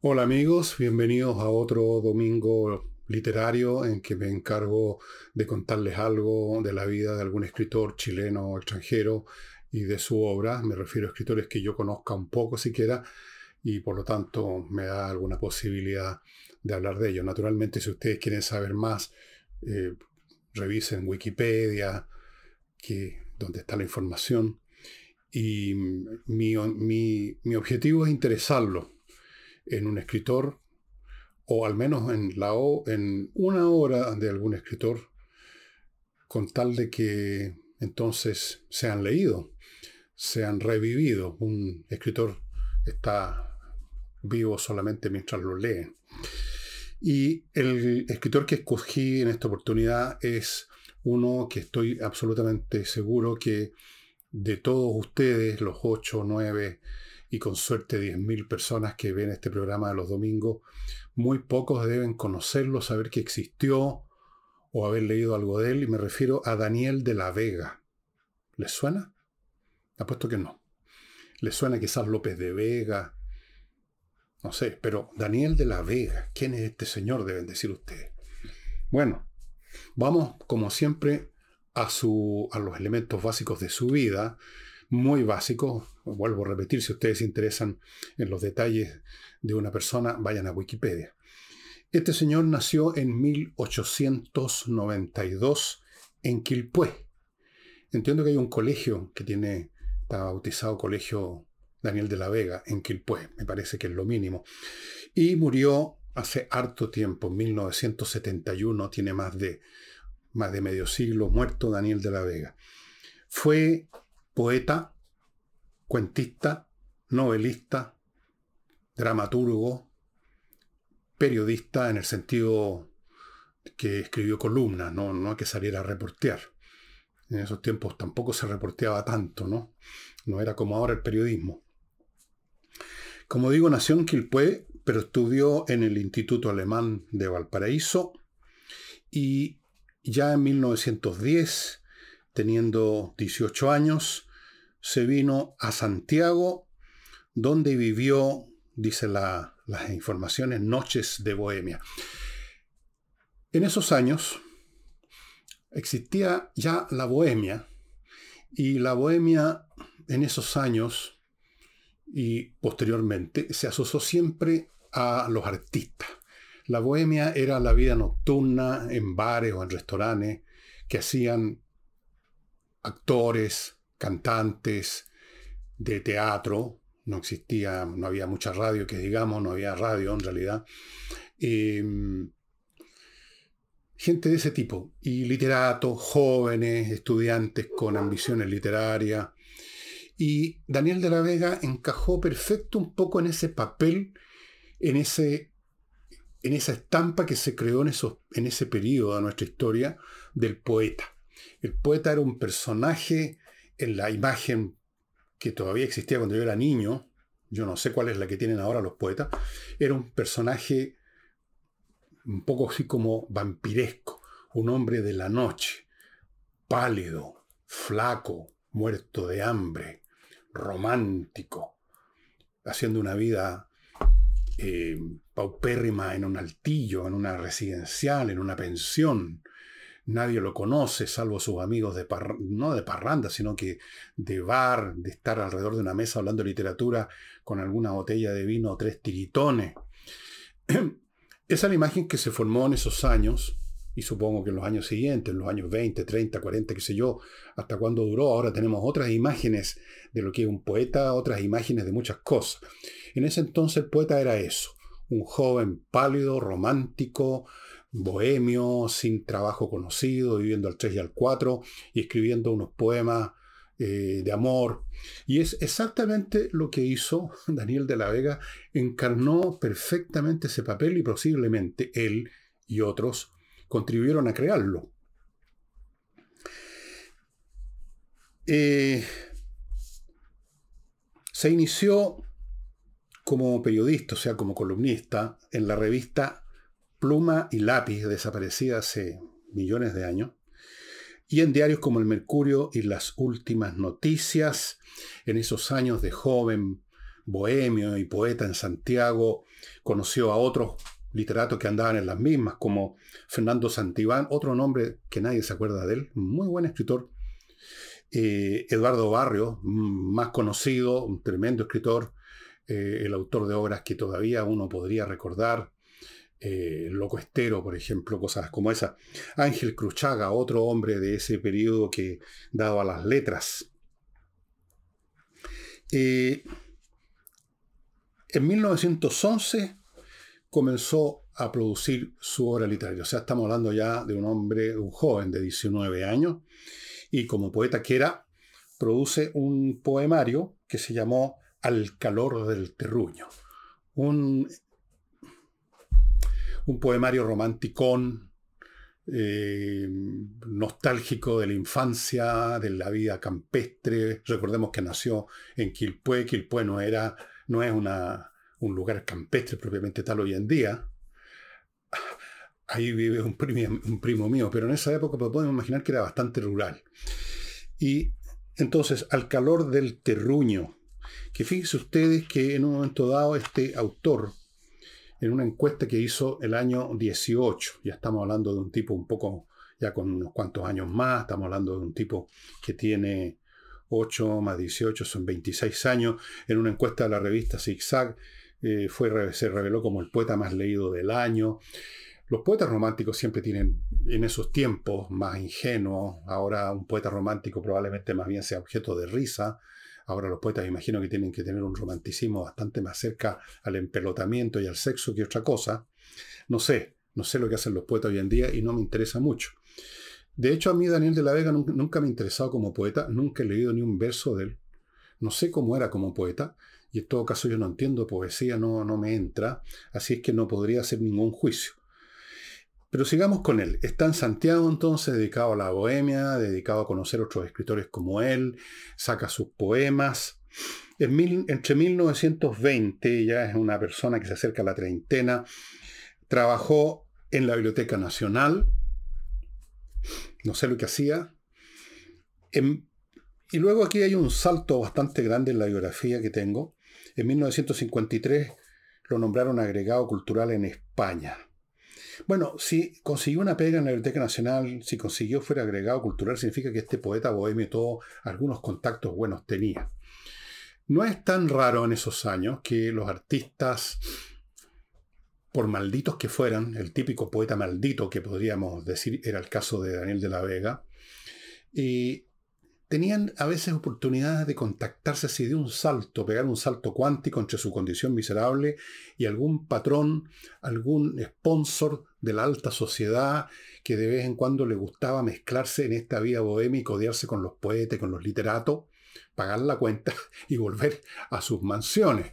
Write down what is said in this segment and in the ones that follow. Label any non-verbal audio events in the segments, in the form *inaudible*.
Hola amigos, bienvenidos a otro domingo literario en que me encargo de contarles algo de la vida de algún escritor chileno o extranjero y de su obra. Me refiero a escritores que yo conozca un poco siquiera y por lo tanto me da alguna posibilidad de hablar de ellos. Naturalmente, si ustedes quieren saber más, eh, revisen Wikipedia, que, donde está la información. Y mi, mi objetivo es interesarlo en un escritor, o al menos en, la, en una obra de algún escritor, con tal de que entonces sean leído, sean revivido. Un escritor está vivo solamente mientras lo leen. Y el escritor que escogí en esta oportunidad es uno que estoy absolutamente seguro que de todos ustedes, los ocho o nueve y con suerte 10.000 personas que ven este programa de los domingos, muy pocos deben conocerlo, saber que existió o haber leído algo de él, y me refiero a Daniel de la Vega. ¿Les suena? Apuesto que no. ¿Les suena quizás López de Vega? No sé, pero Daniel de la Vega, ¿quién es este señor? Deben decir ustedes. Bueno, vamos como siempre a, su, a los elementos básicos de su vida muy básico. Vuelvo a repetir, si ustedes interesan en los detalles de una persona, vayan a Wikipedia. Este señor nació en 1892 en Quilpué. Entiendo que hay un colegio que tiene, está bautizado Colegio Daniel de la Vega en Quilpué, me parece que es lo mínimo. Y murió hace harto tiempo, en 1971, tiene más de, más de medio siglo muerto Daniel de la Vega. Fue poeta, cuentista, novelista, dramaturgo, periodista en el sentido que escribió columnas, no, no que saliera a reportear. En esos tiempos tampoco se reporteaba tanto, ¿no? No era como ahora el periodismo. Como digo, nació en Quilpué, pero estudió en el Instituto Alemán de Valparaíso y ya en 1910, teniendo 18 años, se vino a Santiago, donde vivió, dice las informaciones, noches de Bohemia. En esos años existía ya la Bohemia, y la Bohemia en esos años y posteriormente se asoció siempre a los artistas. La bohemia era la vida nocturna en bares o en restaurantes que hacían actores, cantantes de teatro, no existía, no había mucha radio que digamos, no había radio en realidad. Em, gente de ese tipo, y literatos, jóvenes, estudiantes con ambiciones literarias. Y Daniel de la Vega encajó perfecto un poco en ese papel, en, ese, en esa estampa que se creó en, esos, en ese periodo de nuestra historia del poeta. El poeta era un personaje en la imagen que todavía existía cuando yo era niño, yo no sé cuál es la que tienen ahora los poetas, era un personaje un poco así como vampiresco, un hombre de la noche, pálido, flaco, muerto de hambre, romántico, haciendo una vida eh, paupérrima en un altillo, en una residencial, en una pensión, nadie lo conoce, salvo sus amigos de no de parranda, sino que de bar, de estar alrededor de una mesa hablando de literatura con alguna botella de vino o tres tiritones. *clears throat* Esa es la imagen que se formó en esos años, y supongo que en los años siguientes, en los años 20, 30, 40, qué sé yo, hasta cuándo duró, ahora tenemos otras imágenes de lo que es un poeta, otras imágenes de muchas cosas. En ese entonces el poeta era eso, un joven pálido, romántico, bohemio, sin trabajo conocido, viviendo al 3 y al 4 y escribiendo unos poemas eh, de amor. Y es exactamente lo que hizo *laughs* Daniel de la Vega, encarnó perfectamente ese papel y posiblemente él y otros contribuyeron a crearlo. Eh, se inició como periodista, o sea, como columnista, en la revista pluma y lápiz desaparecida hace millones de años, y en diarios como El Mercurio y Las Últimas Noticias, en esos años de joven bohemio y poeta en Santiago, conoció a otros literatos que andaban en las mismas, como Fernando Santibán, otro nombre que nadie se acuerda de él, muy buen escritor. Eh, Eduardo Barrio, más conocido, un tremendo escritor, eh, el autor de obras que todavía uno podría recordar, eh, Loco Estero, por ejemplo, cosas como esa. Ángel Cruchaga, otro hombre de ese periodo que dado a las letras. en 1911 comenzó a producir su obra literaria. O sea, estamos hablando ya de un hombre, un joven de 19 años, y como poeta que era, produce un poemario que se llamó Al calor del terruño. Un, un poemario romanticón, eh, nostálgico de la infancia, de la vida campestre. Recordemos que nació en Quilpué. Quilpué no, era, no es una, un lugar campestre propiamente tal hoy en día. Ahí vive un primo, un primo mío, pero en esa época pues, podemos imaginar que era bastante rural. Y entonces, al calor del terruño, que fíjense ustedes que en un momento dado este autor, en una encuesta que hizo el año 18, ya estamos hablando de un tipo un poco, ya con unos cuantos años más, estamos hablando de un tipo que tiene 8 más 18 son 26 años, en una encuesta de la revista Zigzag, eh, fue, se reveló como el poeta más leído del año. Los poetas románticos siempre tienen, en esos tiempos, más ingenuos. Ahora un poeta romántico probablemente más bien sea objeto de risa. Ahora los poetas imagino que tienen que tener un romanticismo bastante más cerca al empelotamiento y al sexo que otra cosa. No sé, no sé lo que hacen los poetas hoy en día y no me interesa mucho. De hecho, a mí Daniel de la Vega nunca, me ha interesado como poeta, nunca he leído ni un verso de él. No sé cómo era como poeta, y en todo caso yo no entiendo poesía, no, no me entra, así es que no podría hacer ningún juicio. Pero sigamos con él. Está en Santiago entonces, dedicado a la bohemia, dedicado a conocer otros escritores como él, saca sus poemas. entre 1920, ya es una persona que se acerca a la treintena, trabajó en la Biblioteca Nacional, no sé lo que hacía. y luego aquí hay un salto bastante grande en la biografía que tengo. En 1953 lo nombraron agregado cultural en España. Bueno, si consiguió una pega en la Biblioteca Nacional, si consiguió fuera agregado cultural, significa que este poeta bohemio todo algunos contactos buenos tenía. No es tan raro en esos años que los artistas, por malditos que fueran, el típico poeta maldito que podríamos decir era el caso de Daniel de la Vega, y tenían a veces oportunidades de contactarse así de un salto, pegar un salto cuántico entre su condición miserable y algún patrón, algún sponsor de la alta sociedad que de vez en cuando le gustaba mezclarse en esta vida bohemia y codiarse con los poetas, con los literatos, pagar la cuenta *laughs* y volver a sus mansiones.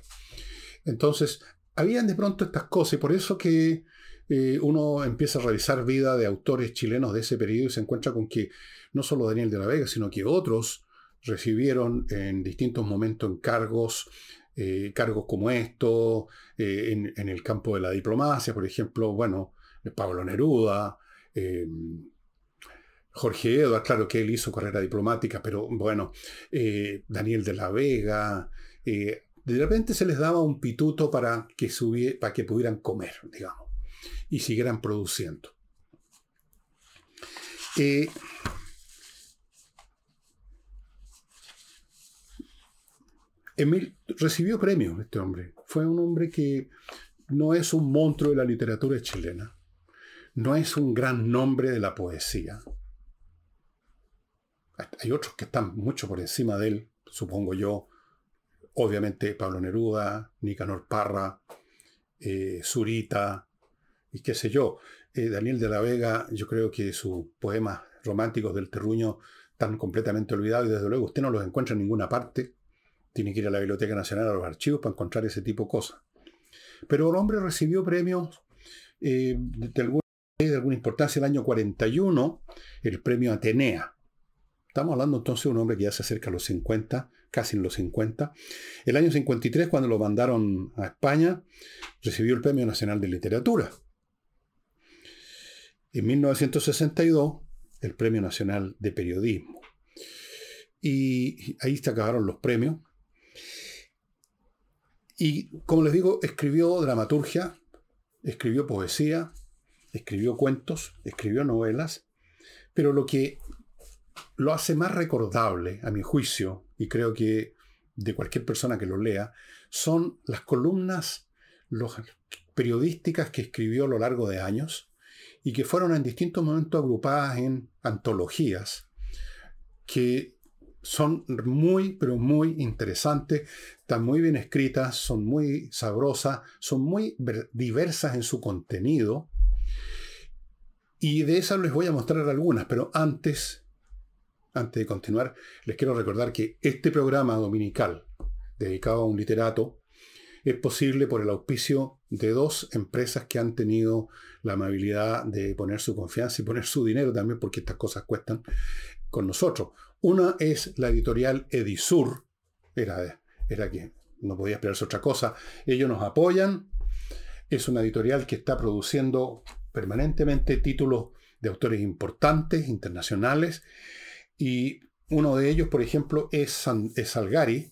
Entonces, habían de pronto estas cosas y por eso que eh, uno empieza a revisar vida de autores chilenos de ese periodo y se encuentra con que no solo Daniel de la Vega, sino que otros recibieron en distintos momentos encargos, eh, cargos como estos, eh, en, el campo de la diplomacia, por ejemplo, bueno, Pablo Neruda, eh, Jorge Edwards, claro que él hizo carrera diplomática, pero bueno, Daniel de la Vega, de repente se les daba un pituto para que, para que pudieran comer, digamos, y siguieran produciendo recibió premios este hombre. Fue un hombre que no es un monstruo de la literatura chilena. No es un gran nombre de la poesía. Hay otros que están mucho por encima de él, supongo yo. Obviamente Pablo Neruda, Nicanor Parra, eh, Zurita, y qué sé yo. Eh, Daniel de la Vega, yo creo que sus poemas románticos del terruño están completamente olvidados y desde luego usted no los encuentra en ninguna parte. Tiene que ir a la Biblioteca Nacional, a los archivos, para encontrar ese tipo de cosas. Pero el hombre recibió premios eh, de, alguna, de alguna importancia. El año 41, el premio Atenea. Estamos hablando entonces de un hombre que ya se acerca a los 50, casi en los 50. El año 53, cuando lo mandaron a España, recibió el Premio Nacional de Literatura. En 1962, el Premio Nacional de Periodismo. Y ahí se acabaron los premios. y como les digo, escribió dramaturgia, escribió poesía, escribió cuentos, escribió novelas, pero lo que lo hace más recordable, a mi juicio, y creo que de cualquier persona que lo lea, son las columnas periodísticas que escribió a lo largo de años y que fueron en distintos momentos agrupadas en antologías que son muy, pero muy interesantes, están muy bien escritas, son muy sabrosas, son muy diversas en su contenido. Y de esas les voy a mostrar algunas, pero antes, antes de continuar, les quiero recordar que este programa dominical dedicado a un literato es posible por el auspicio de dos empresas que han tenido la amabilidad de poner su confianza y poner su dinero también, porque estas cosas cuestan, con nosotros. Una es la editorial Edisur, era, era que no podía esperarse otra cosa. Ellos nos apoyan, es una editorial que está produciendo permanentemente títulos de autores importantes, internacionales, y uno de ellos, por ejemplo, es, es Salgari,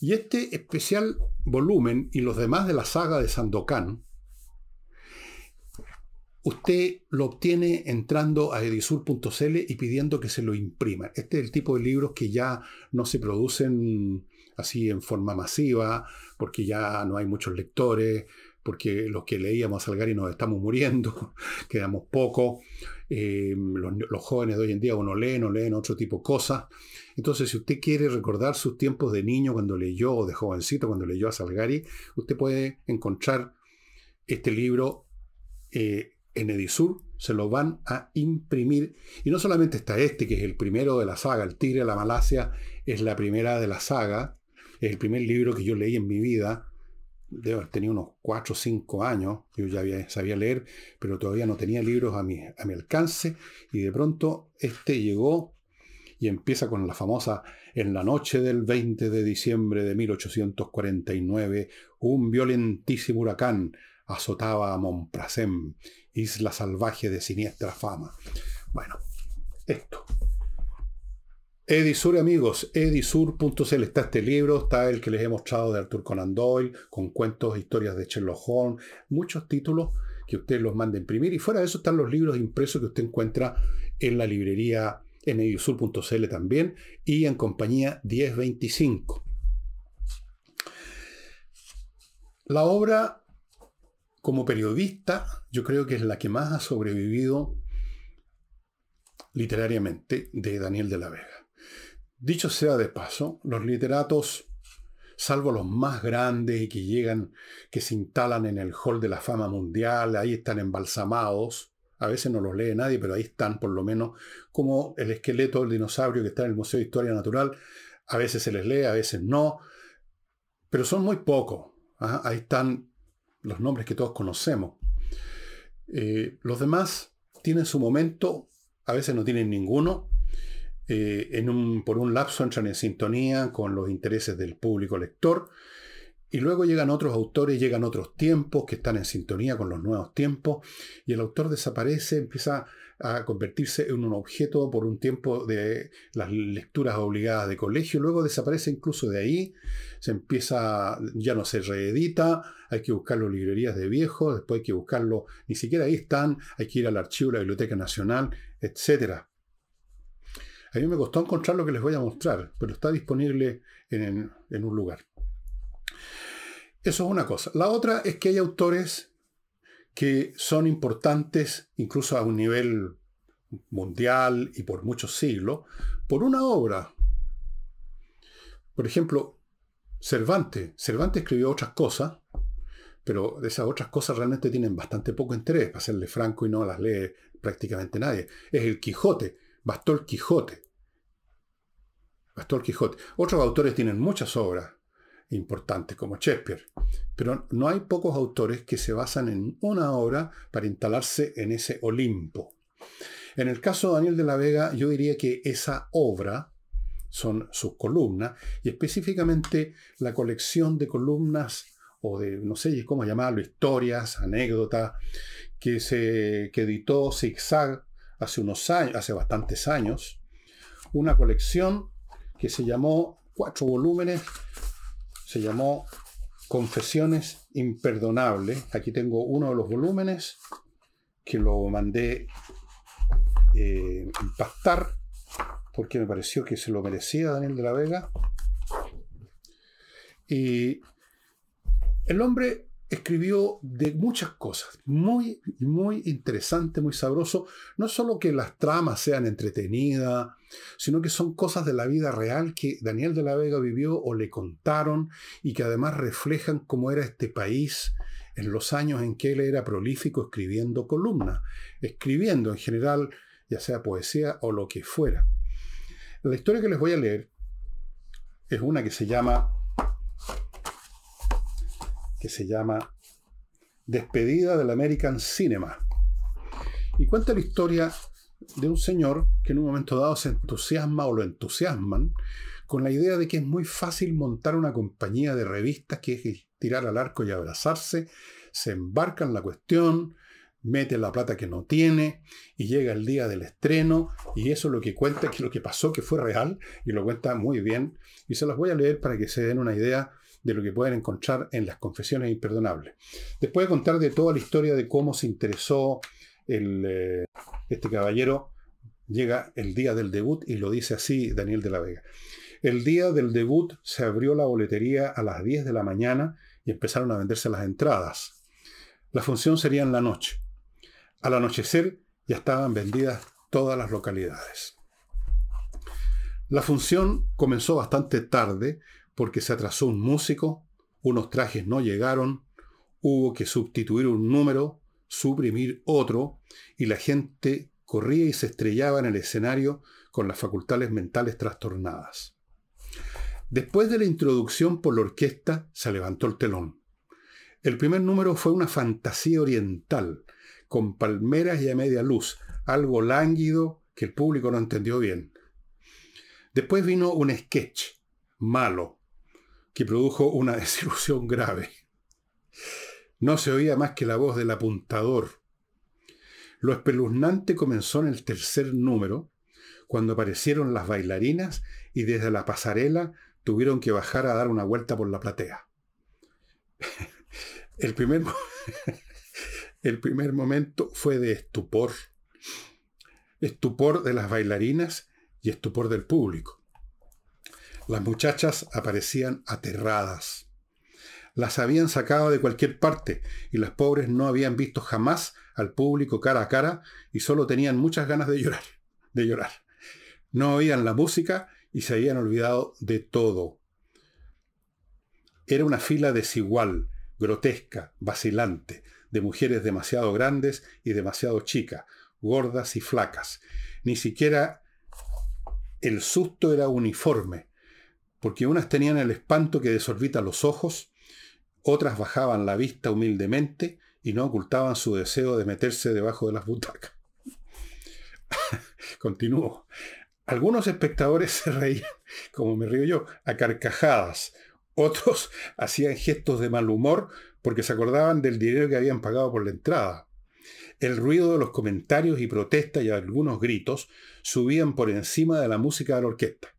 y este especial volumen y los demás de la saga de Sandokan, usted lo obtiene entrando a edisur.cl y pidiendo que se lo imprima. Este es el tipo de libros que ya no se producen así en forma masiva, porque ya no hay muchos lectores, porque los que leíamos a Salgari nos estamos muriendo, *laughs* quedamos poco. Eh, los, jóvenes de hoy en día o no leen o leen otro tipo de cosas. Entonces, si usted quiere recordar sus tiempos de niño cuando leyó, o de jovencito cuando leyó a Salgari, usted puede encontrar este libro eh, en Edisur, se lo van a imprimir. Y no solamente está este, que es el primero de la saga, El Tigre de la Malasia, es la primera de la saga, es el primer libro que yo leí en mi vida. Debo haber tenido unos 4 o 5 años, yo ya sabía leer, pero todavía no tenía libros a mi, a mi alcance. Y de pronto este llegó y empieza con la famosa En la noche del 20 de diciembre de 1849, un violentísimo huracán azotaba a Montprasem, isla salvaje de siniestra fama. Bueno, esto. Edisur, amigos, edisur.cl está este libro, está el que les he mostrado de Arthur Conan Doyle, con cuentos, historias de Sherlock Holmes, muchos títulos que usted los manda a imprimir. Y fuera de eso están los libros impresos que usted encuentra en la librería en edisur.cl también y en compañía 1025. La obra como periodista yo creo que es la que más ha sobrevivido literariamente de Daniel de la Vega. Dicho sea de paso, los literatos, salvo los más grandes y que llegan, que se instalan en el hall de la fama mundial, ahí están embalsamados, a veces no los lee nadie, pero ahí están por lo menos, como el esqueleto del dinosaurio que está en el Museo de Historia Natural. A veces se les lee, a veces no, pero son muy pocos. ¿ah? Ahí están los nombres que todos conocemos. Eh, los demás tienen su momento, a veces no tienen ninguno. Eh, en un, por un lapso entran en sintonía con los intereses del público lector y luego llegan otros autores, llegan otros tiempos que están en sintonía con los nuevos tiempos, y el autor desaparece, empieza a convertirse en un objeto por un tiempo de las lecturas obligadas de colegio, luego desaparece incluso de ahí, se empieza, ya no se reedita, hay que buscarlo en librerías de viejos, después hay que buscarlo, ni siquiera ahí están, hay que ir al archivo de la Biblioteca Nacional, etc. A mí me costó encontrar lo que les voy a mostrar, pero está disponible en, en un lugar. Eso es una cosa. La otra es que hay autores que son importantes incluso a un nivel mundial y por muchos siglos, por una obra. Por ejemplo, Cervantes. Cervantes escribió otras cosas, pero esas otras cosas realmente tienen bastante poco interés, para serle franco, y no las lee prácticamente nadie. Es el Quijote, bastó el Quijote. Bastó el Quijote. Otros autores tienen muchas obras, importantes como Shakespeare. Pero no hay pocos autores que se basan en una obra para instalarse en ese Olimpo. En el caso de Daniel de la Vega, yo diría que esa obra son sus columnas y específicamente la colección de columnas o de, no sé cómo llamarlo, historias, anécdotas, que, se, que editó Zigzag hace unos años, hace bastantes años, una colección que se llamó cuatro volúmenes se llamó Confesiones Imperdonables. Aquí tengo uno de los volúmenes que lo mandé eh, impactar porque me pareció que se lo merecía Daniel de la Vega. Y el hombre escribió de muchas cosas, muy, muy interesante, muy sabroso. No solo que las tramas sean entretenidas, sino que son cosas de la vida real que Daniel de la Vega vivió o le contaron y que además reflejan cómo era este país en los años en que él era prolífico escribiendo columnas, escribiendo en general, ya sea poesía o lo que fuera. La historia que les voy a leer es una que se llama que se llama Despedida del American Cinema. Y cuenta la historia de un señor que en un momento dado se entusiasma o lo entusiasman con la idea de que es muy fácil montar una compañía de revistas que es tirar al arco y abrazarse, se embarca en la cuestión, mete la plata que no tiene y llega el día del estreno y eso es lo que cuenta, que lo que pasó, que fue real y lo cuenta muy bien y se los voy a leer para que se den una idea de lo que pueden encontrar en las confesiones imperdonables. Después de contar de toda la historia de cómo se interesó el, eh, este caballero, llega el día del debut y lo dice así Daniel de la Vega. El día del debut se abrió la boletería a las 10 de la mañana y empezaron a venderse las entradas. La función sería en la noche. Al anochecer ya estaban vendidas todas las localidades. La función comenzó bastante tarde porque se atrasó un músico, unos trajes no llegaron, hubo que sustituir un número, suprimir otro, y la gente corría y se estrellaba en el escenario con las facultades mentales trastornadas. Después de la introducción por la orquesta, se levantó el telón. El primer número fue una fantasía oriental, con palmeras y a media luz, algo lánguido que el público no entendió bien. Después vino un sketch, malo, que produjo una *laughs* desilusión grave. No se oía más que la voz del apuntador. Lo espeluznante comenzó en el tercer número, cuando aparecieron las bailarinas y desde la pasarela tuvieron que bajar a dar una vuelta por la platea. *laughs* El primer, *laughs* el primer momento fue de estupor. Estupor de las bailarinas y estupor del público. Las muchachas aparecían aterradas. Las habían sacado de cualquier parte y las pobres no habían visto jamás al público cara a cara y solo tenían muchas ganas de llorar, de llorar. No oían la música y se habían olvidado de todo. Era una fila desigual, grotesca, vacilante, de mujeres demasiado grandes y demasiado chicas, gordas y flacas. Ni siquiera el susto era uniforme porque unas tenían el espanto que desorbita los ojos, otras bajaban la vista humildemente y no ocultaban su deseo de meterse debajo de las butacas. *laughs* Continúo. Algunos espectadores se reían, como me río yo, a carcajadas. Otros *laughs* hacían gestos de mal humor porque se acordaban del dinero que habían pagado por la entrada. El ruido de los comentarios y protestas y algunos gritos subían por encima de la música de la orquesta.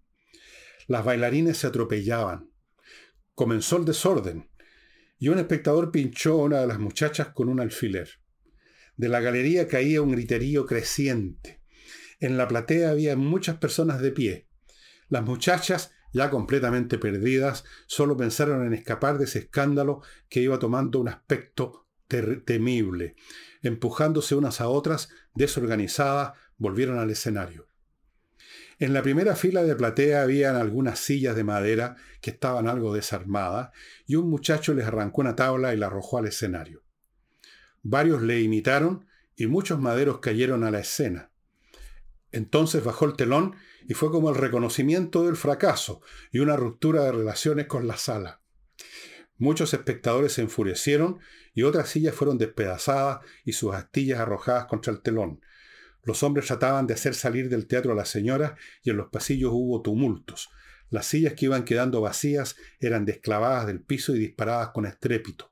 Las bailarines se atropellaban. Comenzó el desorden y un espectador pinchó a una de las muchachas con un alfiler. De la galería caía un griterío creciente. En la platea había muchas personas de pie. Las muchachas, ya completamente perdidas, solo pensaron en escapar de ese escándalo que iba tomando un aspecto temible. Empujándose unas a otras, desorganizadas, volvieron al escenario. En la primera fila de platea habían algunas sillas de madera que estaban algo desarmadas y un muchacho les arrancó una tabla y la arrojó al escenario. Varios le imitaron y muchos maderos cayeron a la escena. Entonces bajó el telón y fue como el reconocimiento del fracaso y una ruptura de relaciones con la sala. Muchos espectadores se enfurecieron y otras sillas fueron despedazadas y sus astillas arrojadas contra el telón. Los hombres trataban de hacer salir del teatro a las señoras y en los pasillos hubo tumultos. Las sillas que iban quedando vacías eran desclavadas del piso y disparadas con estrépito.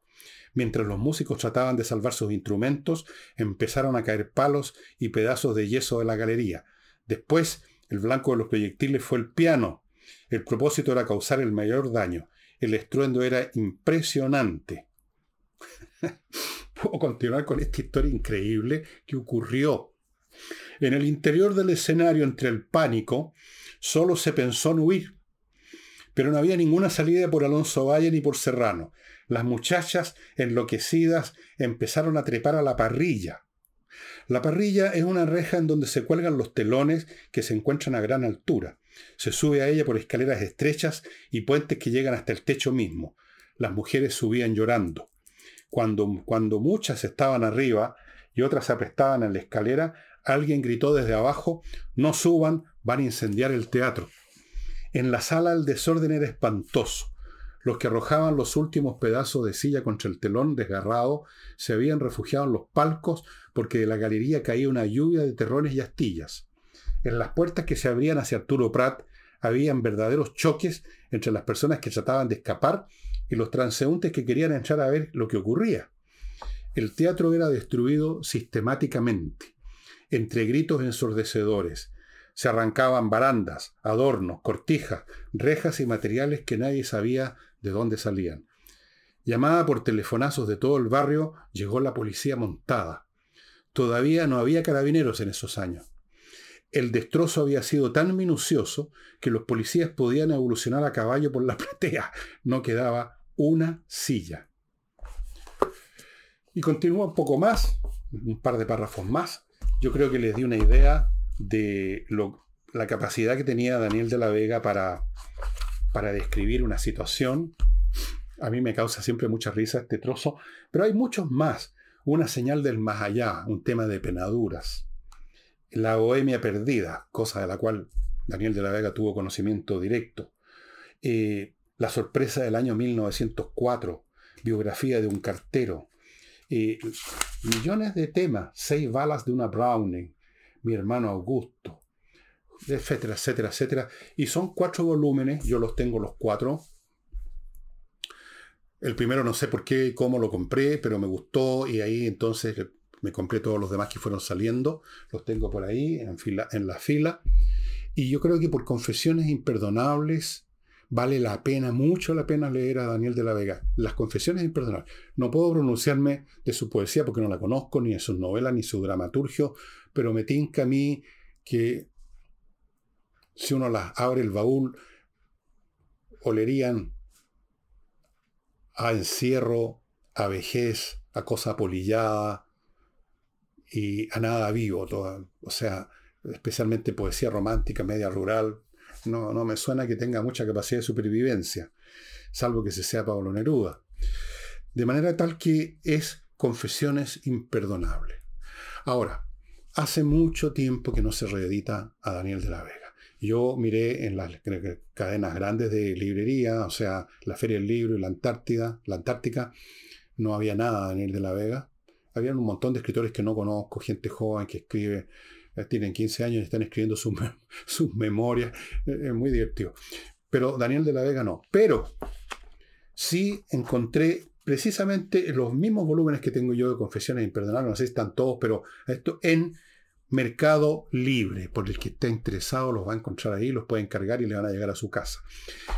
Mientras los músicos trataban de salvar sus instrumentos, empezaron a caer palos y pedazos de yeso de la galería. Después, el blanco de los proyectiles fue el piano. El propósito era causar el mayor daño. el estruendo era impresionante. *laughs* Puedo continuar con esta historia increíble que ocurrió. En el interior del escenario, entre el pánico, solo se pensó en huir. Pero no había ninguna salida por Alonso Valle ni por Serrano. Las muchachas, enloquecidas, empezaron a trepar a la parrilla. La parrilla es una reja en donde se cuelgan los telones que se encuentran a gran altura. Se sube a ella por escaleras estrechas y puentes que llegan hasta el techo mismo. Las mujeres subían llorando. Cuando, cuando muchas estaban arriba y otras aprestaban en la escalera, alguien gritó desde abajo, no suban, van a incendiar el teatro. En la sala el desorden era espantoso. Los que arrojaban los últimos pedazos de silla contra el telón desgarrado se habían refugiado en los palcos porque de la galería caía una lluvia de terrones y astillas. En las puertas que se abrían hacia Arturo Prat habían verdaderos choques entre las personas que trataban de escapar y los transeúntes que querían entrar a ver lo que ocurría. El teatro era destruido sistemáticamente, entre gritos ensordecedores. Se arrancaban barandas, adornos, cortijas, rejas y materiales que nadie sabía de dónde salían. Llamada por telefonazos de todo el barrio, llegó la policía montada. Todavía no había carabineros en esos años. El destrozo había sido tan minucioso que los policías podían evolucionar a caballo por la *laughs* platea. No quedaba una silla. Y continúa un poco más, un par de párrafos más. Yo creo que les di una idea de la capacidad que tenía Daniel de la Vega para, para describir una situación. A mí me causa siempre mucha risa este trozo, pero hay muchos más. Una señal del más allá, un tema de penaduras. La bohemia perdida, cosa de la cual Daniel de la Vega tuvo conocimiento directo. Eh, la sorpresa del año 1904, biografía de un cartero. Eh, millones de temas, seis balas de una Browning, mi hermano Augusto, etcétera, etcétera, etcétera. Y son cuatro volúmenes, yo los tengo los cuatro. El primero no sé por qué y cómo lo compré, pero me gustó y ahí entonces me compré todos los demás que fueron saliendo. Los tengo por ahí en, fila, en la fila. Y yo creo que por confesiones imperdonables vale la pena, mucho la pena leer a Daniel de la Vega. Las confesiones imperdonables. No puedo pronunciarme de su poesía porque no la conozco, ni de sus novelas, ni su dramaturgio, pero me tinca a mí que si uno las abre el baúl, olerían a encierro, a vejez, a cosa polillada y a nada vivo. o sea, especialmente poesía romántica, media rural. No, no me suena que tenga mucha capacidad de supervivencia, salvo que se sea Pablo Neruda. De manera tal que es confesiones imperdonables. Ahora, hace mucho tiempo que no se reedita a Daniel de la Vega. Yo miré en las cadenas grandes de librería, o sea, la Feria del Libro y la Antártida, la Antártica, no había nada de Daniel de la Vega. Había un montón de escritores que no conozco, gente joven que escribe, tienen 15 años y están escribiendo *laughs* sus, memorias. Eh, es muy divertido. Pero Daniel de la Vega no. Pero sí encontré precisamente los mismos volúmenes que tengo yo de Confesiones Imperdonables, no sé si están todos, pero esto en Mercado Libre, por el que esté interesado los va a encontrar ahí, los puede encargar y le van a llegar a su casa.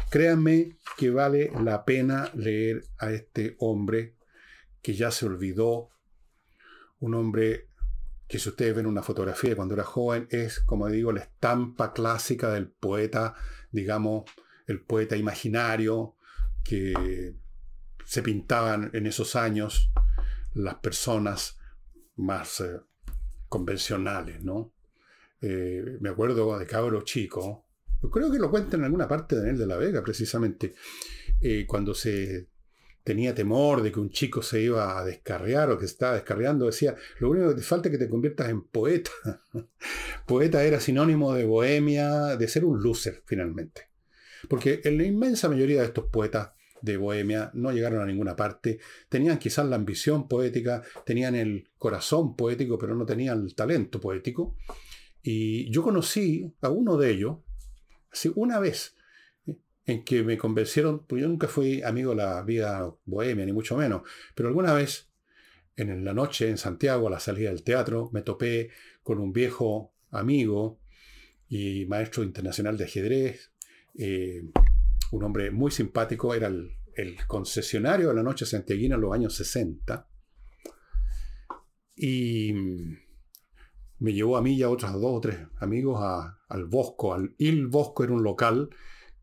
Créanme que vale la pena leer a este hombre que ya se olvidó, un hombre que si ustedes ven una fotografía de cuando era joven, es, como digo, la estampa clásica del poeta, digamos, el poeta imaginario que se pintaban en esos años las personas más eh, convencionales, ¿no? Eh, me acuerdo de cabro chico, creo que lo cuenta en alguna parte de Daniel de la Vega, precisamente, eh, cuando se tenía temor de que un chico se iba a descarriar o que estaba descarriando, decía, lo único que te falta es que te conviertas en poeta. *laughs* poeta era sinónimo de bohemia, de ser un loser, finalmente. Porque en la inmensa mayoría de estos poetas de Bohemia, no llegaron a ninguna parte, tenían quizás la ambición poética, tenían el corazón poético, pero no tenían el talento poético. Y yo conocí a uno de ellos, así una vez, que me convencieron, pues yo nunca fui amigo de la vida bohemia, ni mucho menos, pero alguna vez, en la noche en Santiago, a la salida del teatro, me topé con un viejo amigo y maestro internacional de ajedrez, eh, un hombre muy simpático, era el, concesionario de la noche santiaguina en los años 60. Y me llevó a mí y a otros dos o tres amigos al Bosco. Al Il Bosco era un local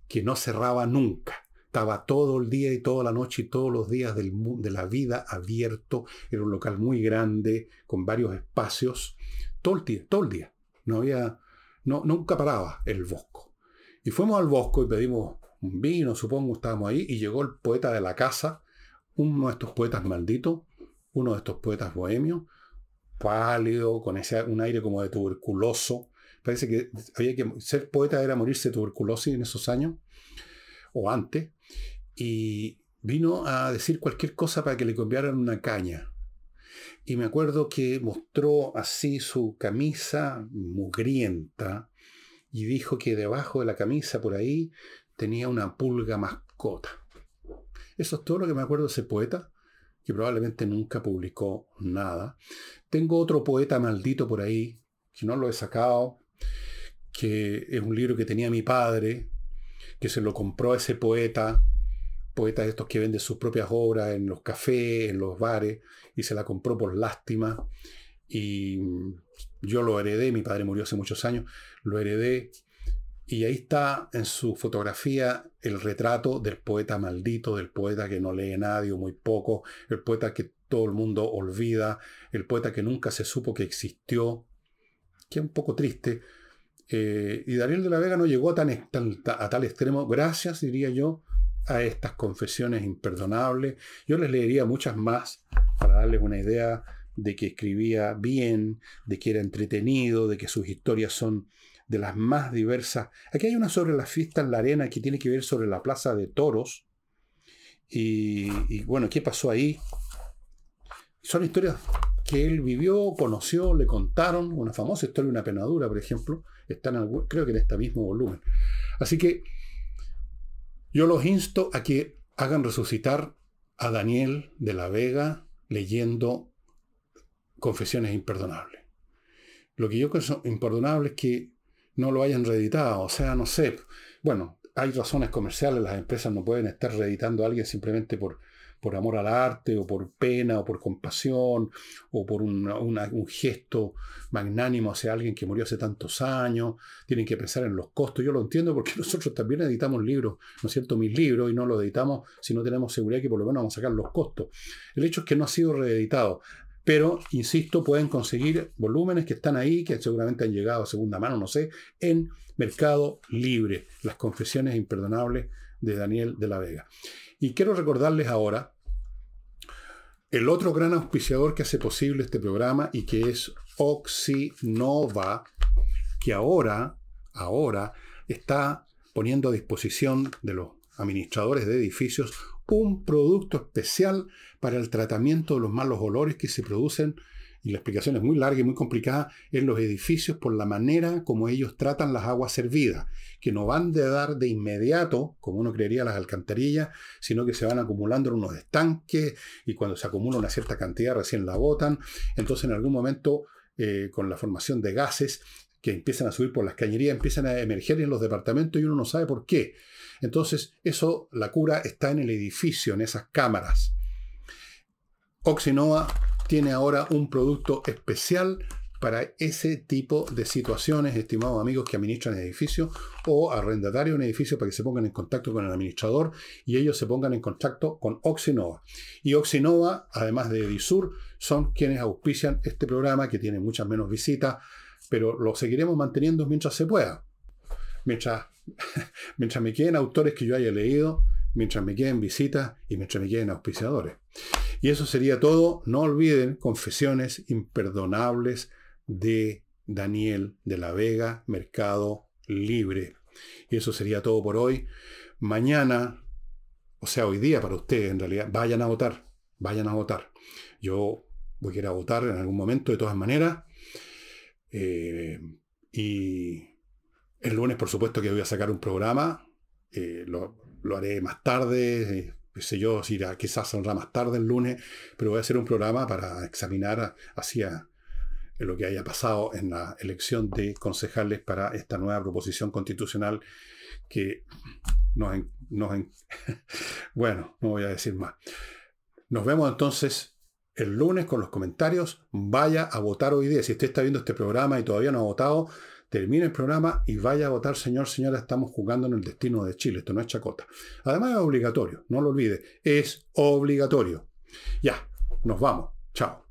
que no cerraba nunca. Estaba todo el día y toda la noche y todos los días de la vida abierto. Era un local muy grande, con varios espacios. Todo el día, todo el día. No había, no, nunca paraba el Bosco. Y fuimos al Bosco y pedimos un vino, supongo, estábamos ahí, y llegó el poeta de la casa, uno de estos poetas malditos, uno de estos poetas bohemios, pálido, con ese, un aire como de tuberculoso. Parece que había que ser poeta era morirse de tuberculosis en esos años, o antes, y vino a decir cualquier cosa para que le cambiaran una caña. Y me acuerdo que mostró así su camisa mugrienta y dijo que debajo de la camisa por ahí tenía una pulga mascota. Eso es todo lo que me acuerdo de ese poeta, que probablemente nunca publicó nada. Tengo otro poeta maldito por ahí, que no lo he sacado, que es un libro que tenía mi padre, que se lo compró a ese poeta, poeta de estos que vende sus propias obras en los cafés, en los bares, y se la compró por lástima. Y yo lo heredé, mi padre murió hace muchos años, lo heredé. Y ahí está en su fotografía el retrato del poeta maldito, del poeta que no lee nadie o muy poco, el poeta que todo el mundo olvida, el poeta que nunca se supo que existió, que es un poco triste. Eh, y Daniel de la Vega no llegó a, tan, a tal extremo, gracias, diría yo, a estas confesiones imperdonables. Yo les leería muchas más para darles una idea de que escribía bien, de que era entretenido, de que sus historias son de las más diversas. Aquí hay una sobre la fiesta en la arena que tiene que ver sobre la plaza de toros. Y, bueno, ¿qué pasó ahí? Son historias que él vivió, conoció, le contaron. Una famosa historia, una penadura, por ejemplo. Está en creo que en este mismo volumen. Así que yo los insto a que hagan resucitar a Daniel de la Vega leyendo Confesiones Imperdonables. Lo que yo creo imperdonable es que no lo hayan reeditado. O sea, no sé. Bueno, hay razones comerciales, las empresas no pueden estar reeditando a alguien simplemente por, por amor al arte, o por pena, o por compasión, o por un gesto magnánimo hacia alguien que murió hace tantos años. Tienen que pensar en los costos. Yo lo entiendo porque *laughs* nosotros también editamos libros, ¿no es cierto? Mis libros, y no los editamos si no tenemos seguridad que por lo menos vamos a sacar los costos. El hecho es que no ha sido reeditado. Pero, insisto, pueden conseguir volúmenes que están ahí, que seguramente han llegado a segunda mano, no sé, en Mercado Libre, las confesiones imperdonables de Daniel de la Vega. Y quiero recordarles ahora el otro gran auspiciador que hace posible este programa y que es Oxinova, que ahora, ahora está poniendo a disposición de los administradores de edificios un producto especial para el tratamiento de los malos olores que se producen, y la explicación es muy larga y muy complicada, en los edificios por la manera como ellos tratan las aguas servidas, que no van de dar de inmediato, como uno creería, las alcantarillas, sino que se van acumulando en unos estanques y cuando se acumula una cierta cantidad recién la botan. Entonces en algún momento, eh, con la formación de gases, que empiezan a subir por las cañerías, empiezan a emerger en los departamentos y uno no sabe por qué. Entonces, eso, la cura está en el edificio, en esas cámaras. Oxinova tiene ahora un producto especial para ese tipo de situaciones, estimados amigos que administran edificios o arrendatarios en edificio para que se pongan en contacto con el administrador y ellos se pongan en contacto con Oxinova. Y Oxinova, además de Edisur, son quienes auspician este programa que tiene muchas menos visitas, pero lo seguiremos manteniendo mientras se pueda. Mientras, *laughs* mientras me queden autores que yo haya leído, mientras me queden visitas y mientras me queden auspiciadores. Y eso sería todo. No olviden Confesiones Imperdonables de Daniel de la Vega, Mercado Libre. Y eso sería todo por hoy. Mañana, o sea, hoy día para ustedes en realidad, vayan a votar. Vayan a votar. Yo voy a ir a votar en algún momento de todas maneras. Eh, y el lunes, por supuesto, que voy a sacar un programa. Eh, haré más tarde. Eh, sé yo, si irá, quizás saldrá más tarde el lunes, pero voy a hacer un programa para examinar hacia lo que haya pasado en la elección de concejales para esta nueva proposición constitucional que *laughs* bueno, no voy a decir más. Nos vemos entonces el lunes con los comentarios. Vaya a votar hoy día. Si usted está viendo este programa y todavía no ha votado, termine el programa y vaya a votar, señor, señora. Estamos jugando en el destino de Chile. Esto no es chacota. Además es obligatorio. No lo olvide. Es obligatorio. Ya, nos vamos. Chao.